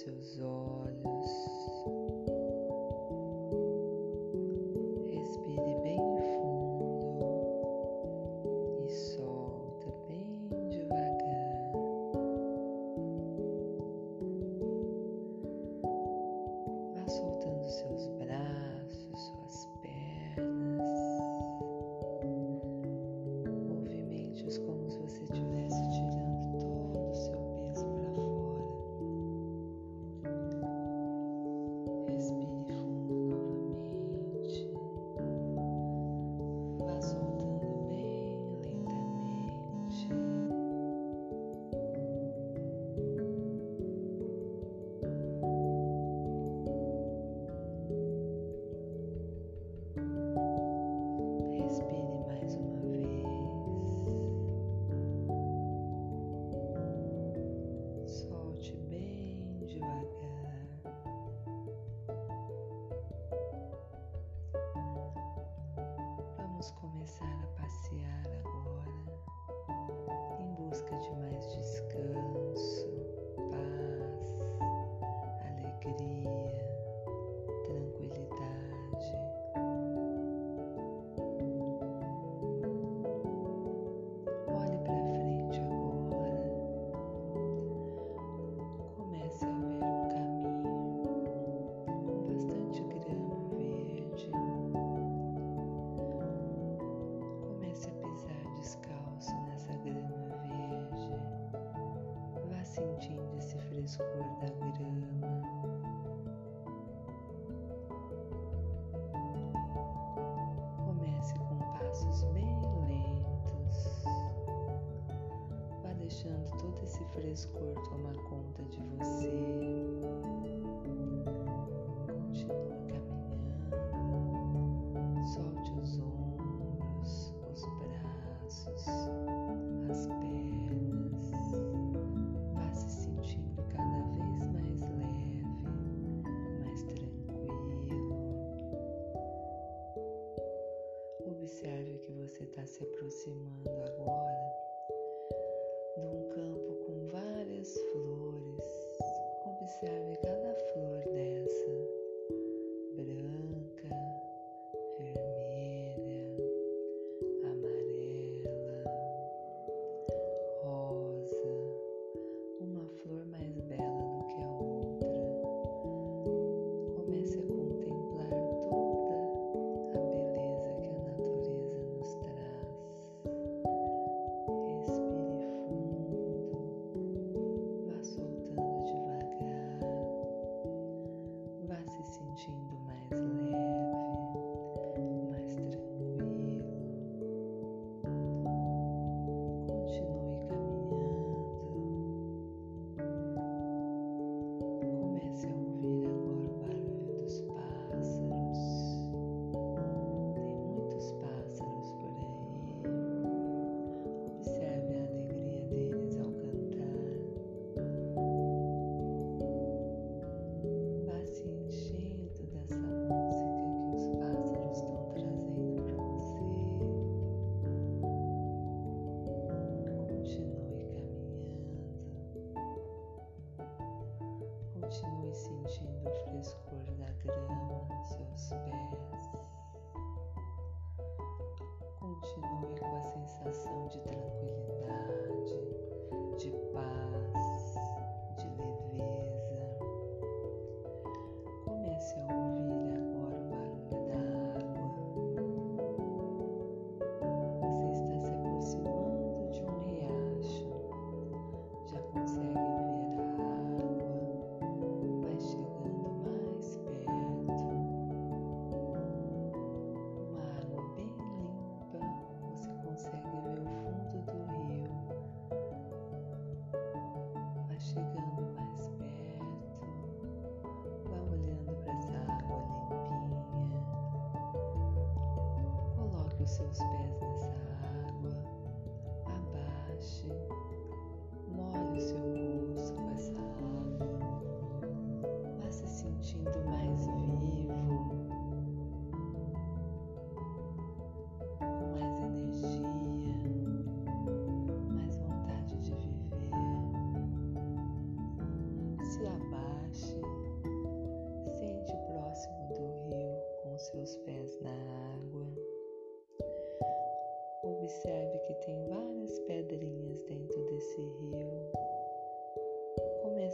seus olhos. We do. Seus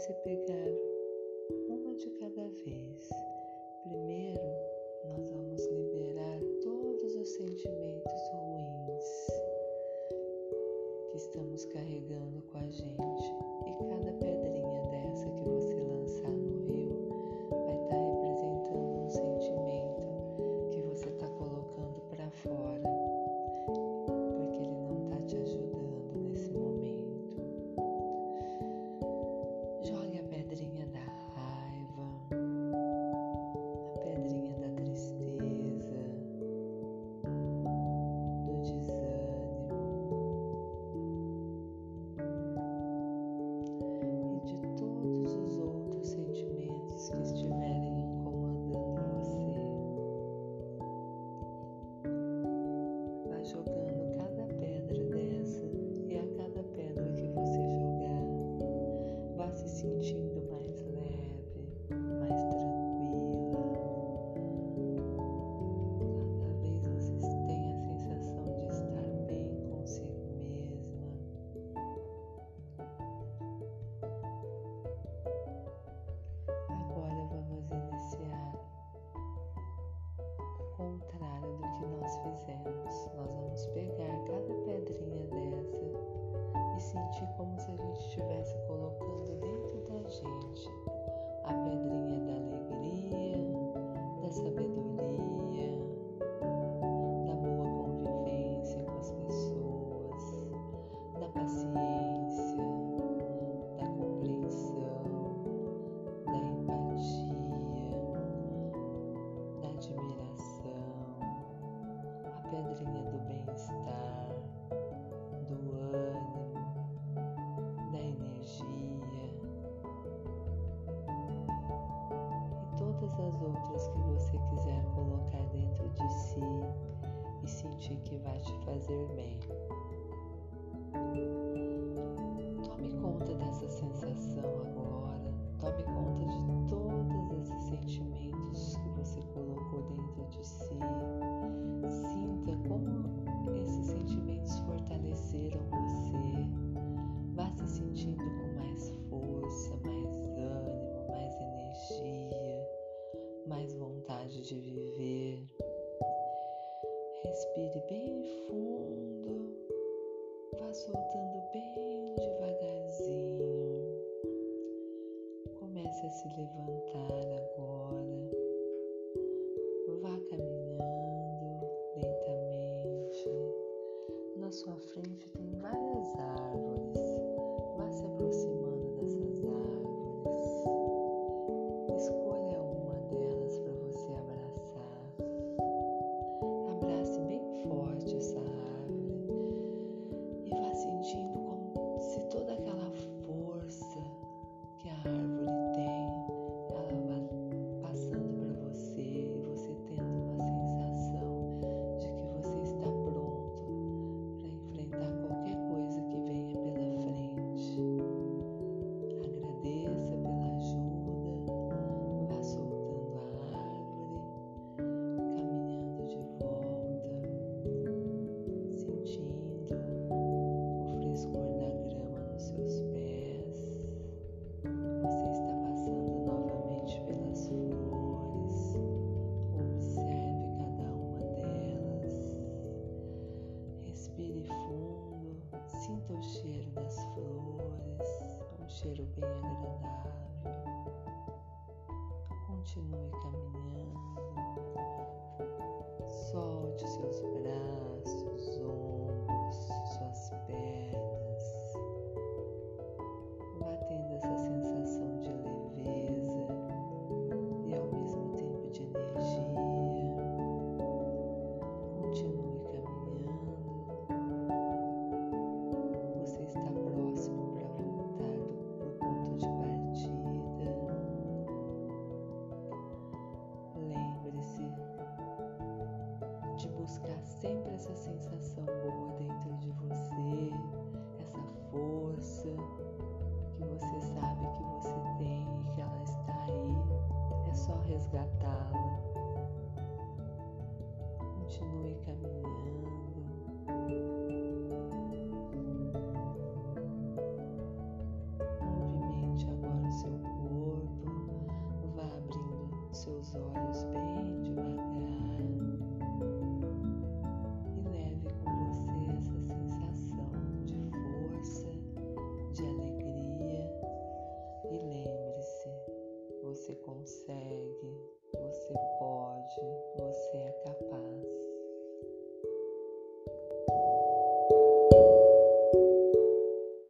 você pegar. sentir. as outras que você quiser colocar dentro de si e sentir que vai te fazer bem. se levantar. essa sensação boa dentro de você, essa força que você sabe que você tem e que ela está aí, é só resgatá-la. Continue caminhando.